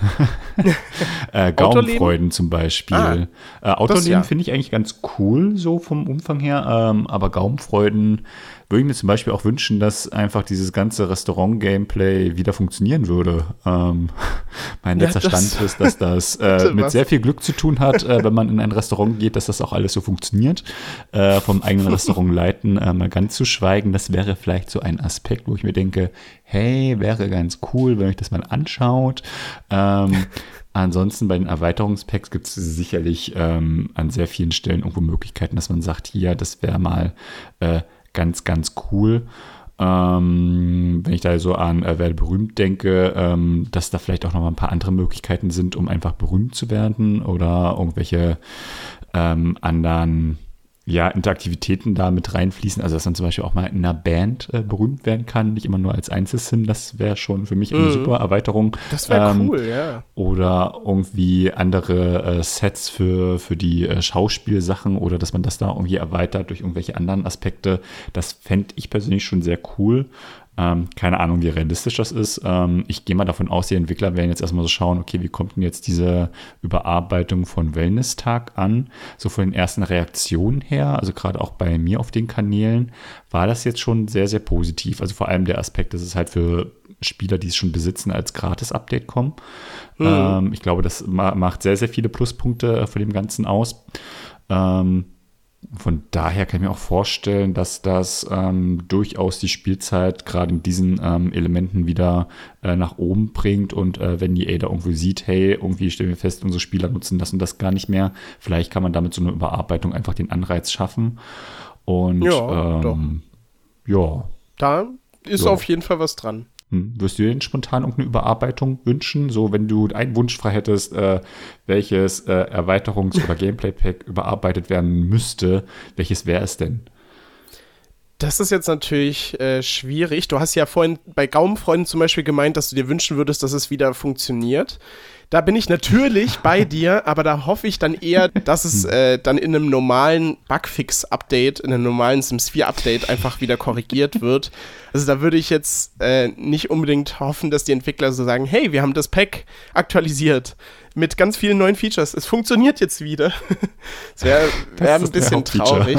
äh, Gaumenfreuden zum Beispiel. Ah, äh, Autoleben ja. finde ich eigentlich ganz cool, so vom Umfang her. Ähm, aber Gaumenfreuden würde ich mir zum Beispiel auch wünschen, dass einfach dieses ganze Restaurant-Gameplay wieder funktionieren würde. Ähm, mein letzter ja, Stand ist, dass das äh, mit sehr viel Glück zu tun hat, äh, wenn man in ein Restaurant geht, dass das auch alles so funktioniert. Äh, vom eigenen Restaurant leiten, äh, mal ganz zu schweigen, das wäre vielleicht so ein Aspekt, wo ich mir denke, hey, wäre ganz cool, wenn euch das mal anschaut. Ähm, Ansonsten bei den Erweiterungspacks gibt es sicherlich ähm, an sehr vielen Stellen irgendwo Möglichkeiten, dass man sagt, hier, das wäre mal äh, ganz, ganz cool. Ähm, wenn ich da so an äh, werde berühmt denke, ähm, dass da vielleicht auch noch mal ein paar andere Möglichkeiten sind, um einfach berühmt zu werden oder irgendwelche ähm, anderen ja, Interaktivitäten da mit reinfließen. Also, dass man zum Beispiel auch mal in einer Band äh, berühmt werden kann, nicht immer nur als Einzelsim. Das wäre schon für mich eine mhm. super Erweiterung. Das wäre ähm, cool, ja. Oder irgendwie andere äh, Sets für, für die äh, Schauspielsachen oder dass man das da irgendwie erweitert durch irgendwelche anderen Aspekte. Das fände ich persönlich schon sehr cool. Ähm, keine Ahnung, wie realistisch das ist. Ähm, ich gehe mal davon aus, die Entwickler werden jetzt erstmal so schauen, okay, wie kommt denn jetzt diese Überarbeitung von Wellness-Tag an? So von den ersten Reaktionen her, also gerade auch bei mir auf den Kanälen, war das jetzt schon sehr, sehr positiv. Also vor allem der Aspekt, dass es halt für Spieler, die es schon besitzen, als Gratis-Update kommen. Mhm. Ähm, ich glaube, das ma macht sehr, sehr viele Pluspunkte äh, von dem Ganzen aus. Ähm, von daher kann ich mir auch vorstellen, dass das ähm, durchaus die Spielzeit gerade in diesen ähm, Elementen wieder äh, nach oben bringt. Und äh, wenn die da irgendwo sieht, hey, irgendwie stellen wir fest, unsere Spieler nutzen das und das gar nicht mehr, vielleicht kann man damit so eine Überarbeitung einfach den Anreiz schaffen. Und ja, ähm, ja. Da ist ja. auf jeden Fall was dran. Hm. Wirst du dir denn spontan irgendeine Überarbeitung wünschen? So, wenn du einen Wunsch frei hättest, äh, welches äh, Erweiterungs- oder Gameplay-Pack überarbeitet werden müsste, welches wäre es denn? Das ist jetzt natürlich äh, schwierig. Du hast ja vorhin bei Gaumenfreunden zum Beispiel gemeint, dass du dir wünschen würdest, dass es wieder funktioniert. Da bin ich natürlich bei dir, aber da hoffe ich dann eher, dass es äh, dann in einem normalen Bugfix-Update, in einem normalen Sims 4-Update einfach wieder korrigiert wird. Also da würde ich jetzt äh, nicht unbedingt hoffen, dass die Entwickler so sagen, hey, wir haben das Pack aktualisiert mit ganz vielen neuen Features. Es funktioniert jetzt wieder. das wäre wär ein bisschen traurig.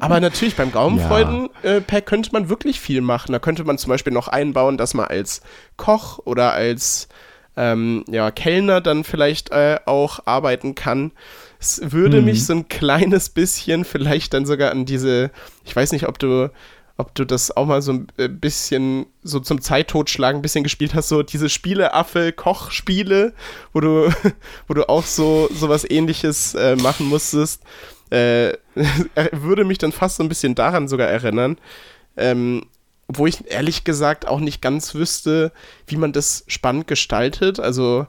Aber natürlich beim Gaumenfreuden-Pack äh, könnte man wirklich viel machen. Da könnte man zum Beispiel noch einbauen, dass man als Koch oder als ähm, ja, Kellner dann vielleicht äh, auch arbeiten kann. Es würde mhm. mich so ein kleines bisschen vielleicht dann sogar an diese, ich weiß nicht, ob du ob du das auch mal so ein äh, bisschen so zum Zeittotschlagen ein bisschen gespielt hast, so diese Spiele-Affe-Kochspiele, wo du, wo du auch so sowas ähnliches äh, machen musstest. äh, würde mich dann fast so ein bisschen daran sogar erinnern. Ähm, wo ich ehrlich gesagt auch nicht ganz wüsste, wie man das spannend gestaltet. Also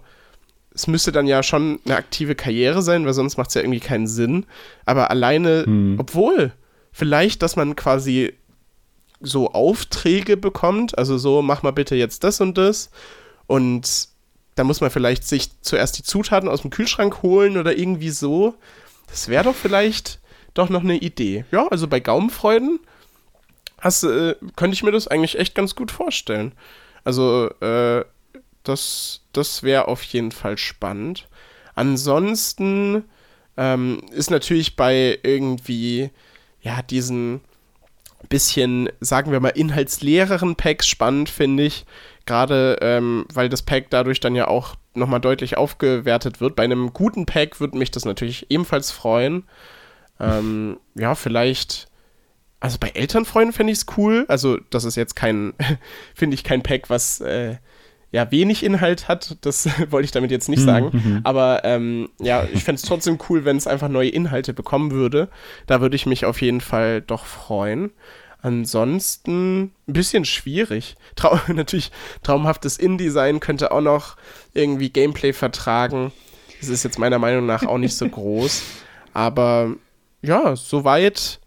es müsste dann ja schon eine aktive Karriere sein, weil sonst macht es ja irgendwie keinen Sinn. Aber alleine, hm. obwohl, vielleicht, dass man quasi so Aufträge bekommt, also so, mach mal bitte jetzt das und das. Und da muss man vielleicht sich zuerst die Zutaten aus dem Kühlschrank holen oder irgendwie so. Das wäre doch vielleicht doch noch eine Idee. Ja, also bei Gaumenfreuden hast, äh, könnte ich mir das eigentlich echt ganz gut vorstellen. Also, äh, das, das wäre auf jeden Fall spannend. Ansonsten ähm, ist natürlich bei irgendwie, ja, diesen bisschen, sagen wir mal, inhaltsleereren Packs spannend, finde ich. Gerade ähm, weil das Pack dadurch dann ja auch nochmal deutlich aufgewertet wird. Bei einem guten Pack würde mich das natürlich ebenfalls freuen. Ähm, ja, vielleicht also bei Elternfreunden fände ich es cool. Also, das ist jetzt kein, finde ich, kein Pack, was äh, ja wenig Inhalt hat. Das wollte ich damit jetzt nicht mhm, sagen. Mhm. Aber ähm, ja, ich fände es trotzdem cool, wenn es einfach neue Inhalte bekommen würde. Da würde ich mich auf jeden Fall doch freuen. Ansonsten ein bisschen schwierig. Trau natürlich, traumhaftes InDesign könnte auch noch irgendwie Gameplay vertragen. Das ist jetzt meiner Meinung nach auch nicht so groß. Aber ja, soweit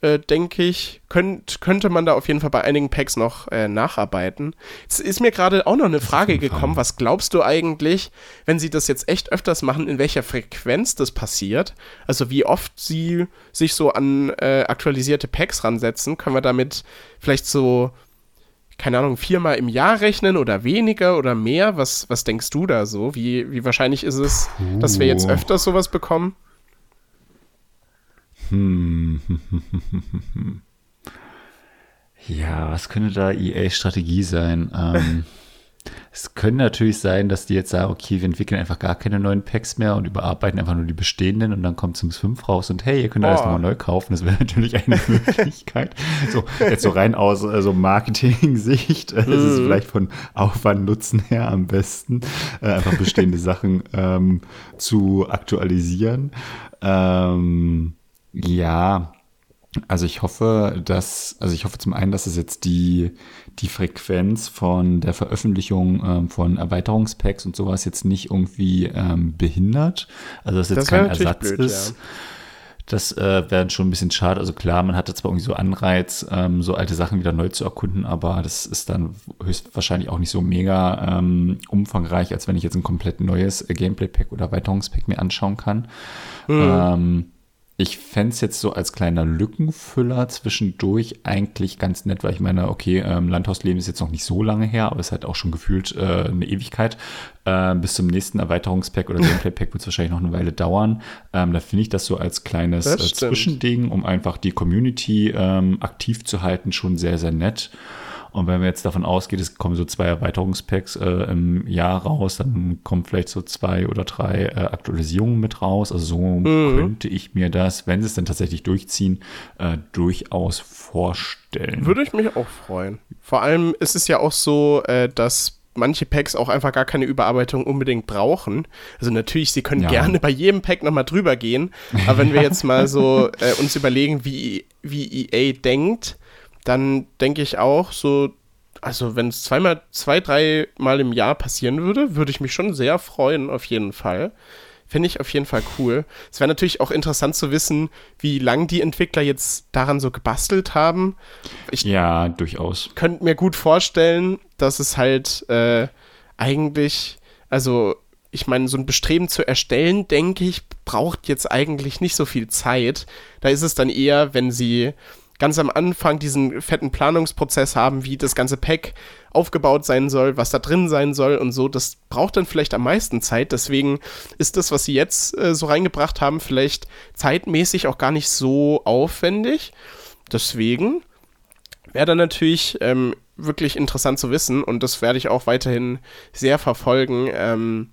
äh, denke ich, könnt, könnte man da auf jeden Fall bei einigen Packs noch äh, nacharbeiten. Es ist mir gerade auch noch eine Frage gekommen. Was glaubst du eigentlich, wenn sie das jetzt echt öfters machen, in welcher Frequenz das passiert? Also wie oft sie sich so an äh, aktualisierte Packs ransetzen? Können wir damit vielleicht so, keine Ahnung, viermal im Jahr rechnen oder weniger oder mehr? Was, was denkst du da so? Wie, wie wahrscheinlich ist es, Puh. dass wir jetzt öfters sowas bekommen? Hm. Ja, was könnte da EA-Strategie sein? Ähm, es könnte natürlich sein, dass die jetzt sagen, okay, wir entwickeln einfach gar keine neuen Packs mehr und überarbeiten einfach nur die bestehenden und dann kommt Sims 5 raus und hey, ihr könnt oh. alles nochmal neu kaufen. Das wäre natürlich eine Möglichkeit. so, jetzt so rein aus also Marketing-Sicht äh, ist es mhm. vielleicht von Aufwand-Nutzen her am besten, äh, einfach bestehende Sachen ähm, zu aktualisieren. Ähm, ja, also ich hoffe, dass, also ich hoffe zum einen, dass es jetzt die, die Frequenz von der Veröffentlichung ähm, von Erweiterungspacks und sowas jetzt nicht irgendwie ähm, behindert. Also dass jetzt das kein Ersatz blöd, ist. Ja. Das äh, wäre schon ein bisschen schade. Also klar, man hatte zwar irgendwie so Anreiz, ähm, so alte Sachen wieder neu zu erkunden, aber das ist dann höchstwahrscheinlich auch nicht so mega ähm, umfangreich, als wenn ich jetzt ein komplett neues Gameplay-Pack oder Erweiterungspack mir anschauen kann. Mhm. Ähm, ich fände es jetzt so als kleiner Lückenfüller zwischendurch eigentlich ganz nett, weil ich meine, okay, ähm, Landhausleben ist jetzt noch nicht so lange her, aber es hat auch schon gefühlt äh, eine Ewigkeit. Äh, bis zum nächsten Erweiterungspack oder Gameplay-Pack wird es wahrscheinlich noch eine Weile dauern. Ähm, da finde ich das so als kleines äh, Zwischending, um einfach die Community ähm, aktiv zu halten, schon sehr, sehr nett. Und wenn man jetzt davon ausgeht, es kommen so zwei Erweiterungspacks äh, im Jahr raus, dann kommen vielleicht so zwei oder drei äh, Aktualisierungen mit raus. Also so mhm. könnte ich mir das, wenn sie es dann tatsächlich durchziehen, äh, durchaus vorstellen. Würde ich mich auch freuen. Vor allem ist es ja auch so, äh, dass manche Packs auch einfach gar keine Überarbeitung unbedingt brauchen. Also natürlich, sie können ja. gerne bei jedem Pack nochmal drüber gehen. Aber wenn wir jetzt mal so äh, uns überlegen, wie, wie EA denkt, dann denke ich auch so, also wenn es zweimal, zwei, dreimal im Jahr passieren würde, würde ich mich schon sehr freuen, auf jeden Fall. Finde ich auf jeden Fall cool. Es wäre natürlich auch interessant zu wissen, wie lange die Entwickler jetzt daran so gebastelt haben. Ich ja, durchaus. Könnte mir gut vorstellen, dass es halt äh, eigentlich, also ich meine, so ein Bestreben zu erstellen, denke ich, braucht jetzt eigentlich nicht so viel Zeit. Da ist es dann eher, wenn sie ganz am Anfang diesen fetten Planungsprozess haben, wie das ganze Pack aufgebaut sein soll, was da drin sein soll und so. Das braucht dann vielleicht am meisten Zeit. Deswegen ist das, was sie jetzt äh, so reingebracht haben, vielleicht zeitmäßig auch gar nicht so aufwendig. Deswegen wäre dann natürlich ähm, wirklich interessant zu wissen und das werde ich auch weiterhin sehr verfolgen. Ähm,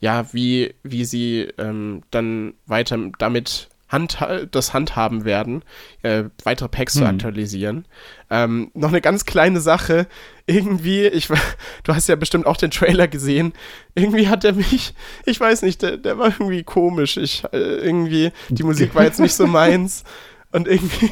ja, wie, wie sie ähm, dann weiter damit Hand, das handhaben werden, äh, weitere Packs hm. zu aktualisieren. Ähm, noch eine ganz kleine Sache. Irgendwie, ich, du hast ja bestimmt auch den Trailer gesehen. Irgendwie hat er mich, ich weiß nicht, der, der war irgendwie komisch. Ich, äh, irgendwie, die Musik war jetzt nicht so meins. Und irgendwie.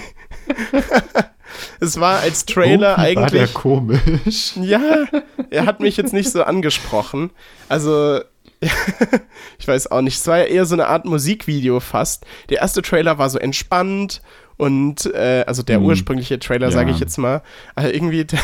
es war als Trailer oh, eigentlich. War der komisch. Ja, er hat mich jetzt nicht so angesprochen. Also, ich weiß auch nicht. Es war ja eher so eine Art Musikvideo fast. Der erste Trailer war so entspannt und äh, also der hm. ursprüngliche Trailer, ja. sage ich jetzt mal. Aber irgendwie der,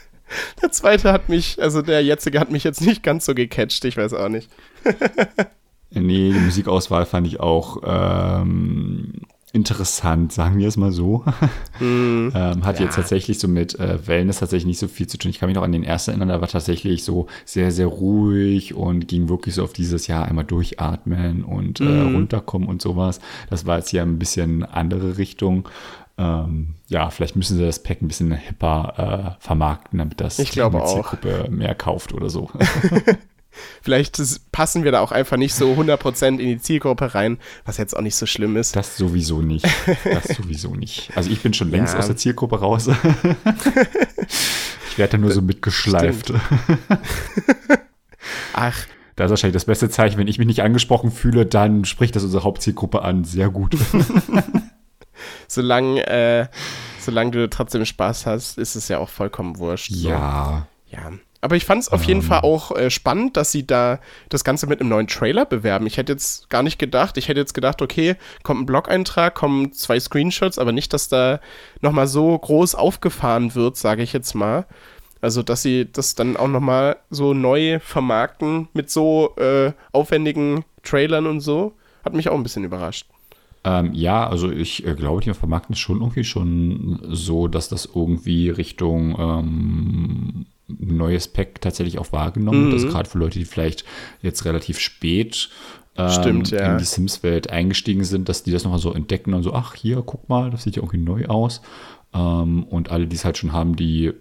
der, zweite hat mich, also der jetzige hat mich jetzt nicht ganz so gecatcht. Ich weiß auch nicht. nee, die Musikauswahl fand ich auch ähm, interessant, sagen wir es mal so. Mm, ähm, hat ja. jetzt tatsächlich so mit äh, Wellness tatsächlich nicht so viel zu tun. Ich kann mich noch an den ersten erinnern, da war tatsächlich so sehr, sehr ruhig und ging wirklich so auf dieses Jahr einmal durchatmen und mm. äh, mhm. runterkommen und sowas. Das war jetzt hier ein bisschen andere Richtung. Ähm, ja, vielleicht müssen sie das Pack ein bisschen hipper äh, vermarkten, damit das ich die Zielgruppe mehr kauft oder so. Vielleicht passen wir da auch einfach nicht so 100% in die Zielgruppe rein, was jetzt auch nicht so schlimm ist. Das sowieso nicht. Das sowieso nicht. Also ich bin schon längst ja. aus der Zielgruppe raus. ich werde da nur so mitgeschleift. Ach. Da ist wahrscheinlich das beste Zeichen, wenn ich mich nicht angesprochen fühle, dann spricht das unsere Hauptzielgruppe an. Sehr gut. solange, äh, solange du trotzdem Spaß hast, ist es ja auch vollkommen wurscht. Ja. So. Ja. Aber ich fand es auf jeden ähm. Fall auch äh, spannend, dass sie da das Ganze mit einem neuen Trailer bewerben. Ich hätte jetzt gar nicht gedacht, ich hätte jetzt gedacht, okay, kommt ein Blog-Eintrag, kommen zwei Screenshots, aber nicht, dass da nochmal so groß aufgefahren wird, sage ich jetzt mal. Also, dass sie das dann auch nochmal so neu vermarkten mit so äh, aufwendigen Trailern und so, hat mich auch ein bisschen überrascht. Ähm, ja, also ich äh, glaube, die vermarkten es schon irgendwie schon so, dass das irgendwie Richtung ähm, neues Pack tatsächlich auch wahrgenommen. Mhm. Also gerade für Leute, die vielleicht jetzt relativ spät ähm, Stimmt, ja. in die Sims-Welt eingestiegen sind, dass die das nochmal so entdecken und so, ach hier, guck mal, das sieht ja irgendwie neu aus. Ähm, und alle, die es halt schon haben, die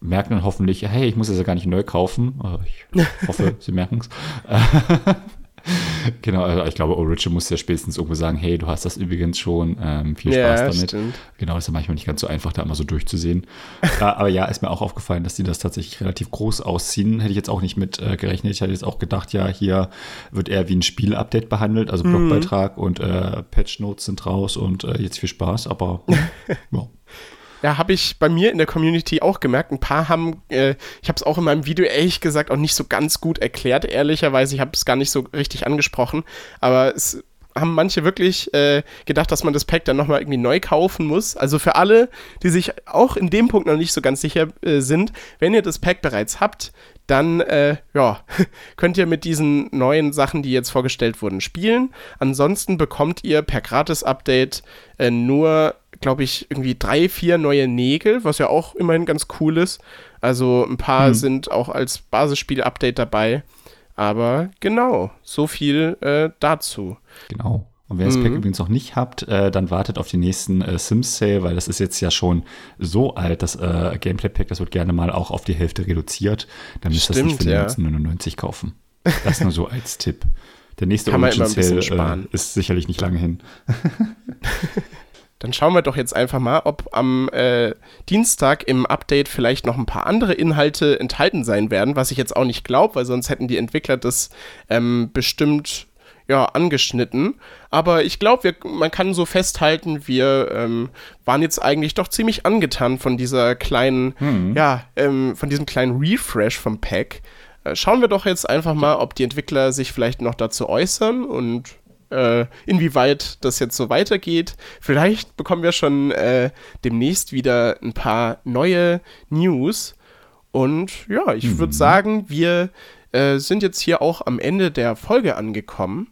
merken dann hoffentlich, hey, ich muss das ja gar nicht neu kaufen. Ich hoffe, sie merken es. genau, also ich glaube, Origin muss ja spätestens irgendwo sagen, hey, du hast das übrigens schon, ähm, viel Spaß ja, damit. Stimmt. Genau, ist ja manchmal nicht ganz so einfach, da immer so durchzusehen. äh, aber ja, ist mir auch aufgefallen, dass die das tatsächlich relativ groß ausziehen. Hätte ich jetzt auch nicht mit äh, gerechnet. Ich hätte jetzt auch gedacht, ja, hier wird eher wie ein Spiel-Update behandelt, also mhm. Blogbeitrag und äh, Patch-Notes sind raus und äh, jetzt viel Spaß, aber ja. Ja, habe ich bei mir in der Community auch gemerkt. Ein paar haben, äh, ich habe es auch in meinem Video ehrlich gesagt auch nicht so ganz gut erklärt, ehrlicherweise. Ich habe es gar nicht so richtig angesprochen. Aber es haben manche wirklich äh, gedacht, dass man das Pack dann nochmal irgendwie neu kaufen muss. Also für alle, die sich auch in dem Punkt noch nicht so ganz sicher äh, sind, wenn ihr das Pack bereits habt, dann äh, ja, könnt ihr mit diesen neuen Sachen, die jetzt vorgestellt wurden, spielen. Ansonsten bekommt ihr per Gratis-Update äh, nur glaube ich, irgendwie drei, vier neue Nägel, was ja auch immerhin ganz cool ist. Also ein paar mhm. sind auch als Basisspiel-Update dabei. Aber genau, so viel äh, dazu. Genau. Und wer das Pack mhm. übrigens noch nicht habt, äh, dann wartet auf den nächsten äh, Sims Sale, weil das ist jetzt ja schon so alt, das äh, Gameplay Pack, das wird gerne mal auch auf die Hälfte reduziert. Dann müsst ihr das nicht für ja. 1999 kaufen. Das nur so als Tipp. Der nächste Origin Sale äh, ist sicherlich nicht lange hin. Dann schauen wir doch jetzt einfach mal, ob am äh, Dienstag im Update vielleicht noch ein paar andere Inhalte enthalten sein werden, was ich jetzt auch nicht glaube, weil sonst hätten die Entwickler das ähm, bestimmt ja, angeschnitten. Aber ich glaube, man kann so festhalten, wir ähm, waren jetzt eigentlich doch ziemlich angetan von dieser kleinen, mhm. ja, ähm, von diesem kleinen Refresh vom Pack. Äh, schauen wir doch jetzt einfach mal, ob die Entwickler sich vielleicht noch dazu äußern und äh, inwieweit das jetzt so weitergeht. Vielleicht bekommen wir schon äh, demnächst wieder ein paar neue News. Und ja, ich mhm. würde sagen, wir äh, sind jetzt hier auch am Ende der Folge angekommen.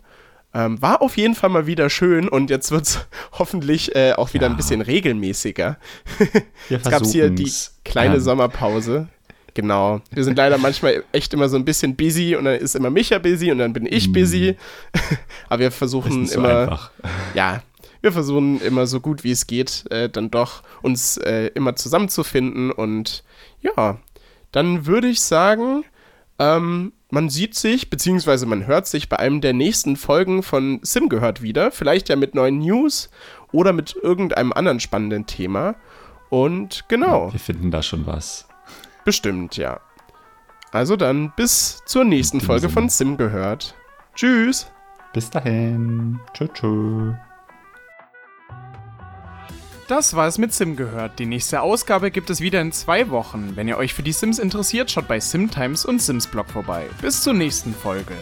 Ähm, war auf jeden Fall mal wieder schön und jetzt wird es hoffentlich äh, auch wieder ja. ein bisschen regelmäßiger. jetzt gab es hier die kleine ähm. Sommerpause. Genau. Wir sind leider manchmal echt immer so ein bisschen busy und dann ist immer Micha busy und dann bin ich busy. Mm. Aber wir versuchen so immer. Einfach. Ja, wir versuchen immer so gut wie es geht, äh, dann doch uns äh, immer zusammenzufinden. Und ja, dann würde ich sagen, Ähm, man sieht sich, beziehungsweise man hört sich bei einem der nächsten Folgen von Sim gehört wieder. Vielleicht ja mit neuen News oder mit irgendeinem anderen spannenden Thema. Und genau. Ja, wir finden da schon was. Bestimmt, ja. Also dann bis zur nächsten Folge von Sim gehört. Tschüss. Bis dahin. Tschüss. tschüss. Das war es mit Sim gehört. Die nächste Ausgabe gibt es wieder in zwei Wochen. Wenn ihr euch für die Sims interessiert, schaut bei Simtimes und Sims Blog vorbei. Bis zur nächsten Folge.